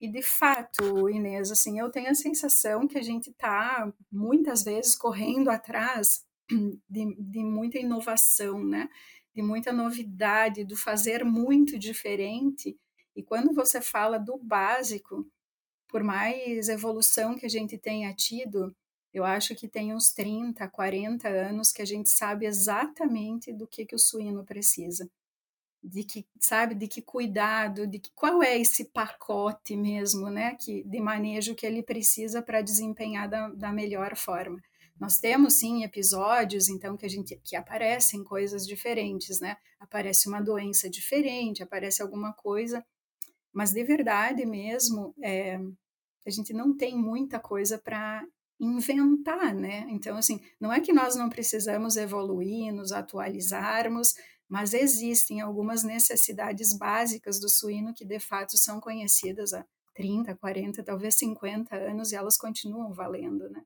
E de fato, Inês, assim, eu tenho a sensação que a gente está muitas vezes correndo atrás de, de muita inovação, né? De muita novidade, do fazer muito diferente. E quando você fala do básico, por mais evolução que a gente tenha tido, eu acho que tem uns 30, 40 anos que a gente sabe exatamente do que, que o suíno precisa. De que, sabe, de que cuidado, de que qual é esse pacote mesmo, né, que, de manejo que ele precisa para desempenhar da, da melhor forma. Nós temos sim episódios, então, que a gente que aparecem coisas diferentes, né? Aparece uma doença diferente, aparece alguma coisa, mas de verdade mesmo, é, a gente não tem muita coisa para inventar, né? Então, assim, não é que nós não precisamos evoluir, nos atualizarmos, mas existem algumas necessidades básicas do suíno que de fato são conhecidas há 30, 40, talvez 50 anos e elas continuam valendo, né?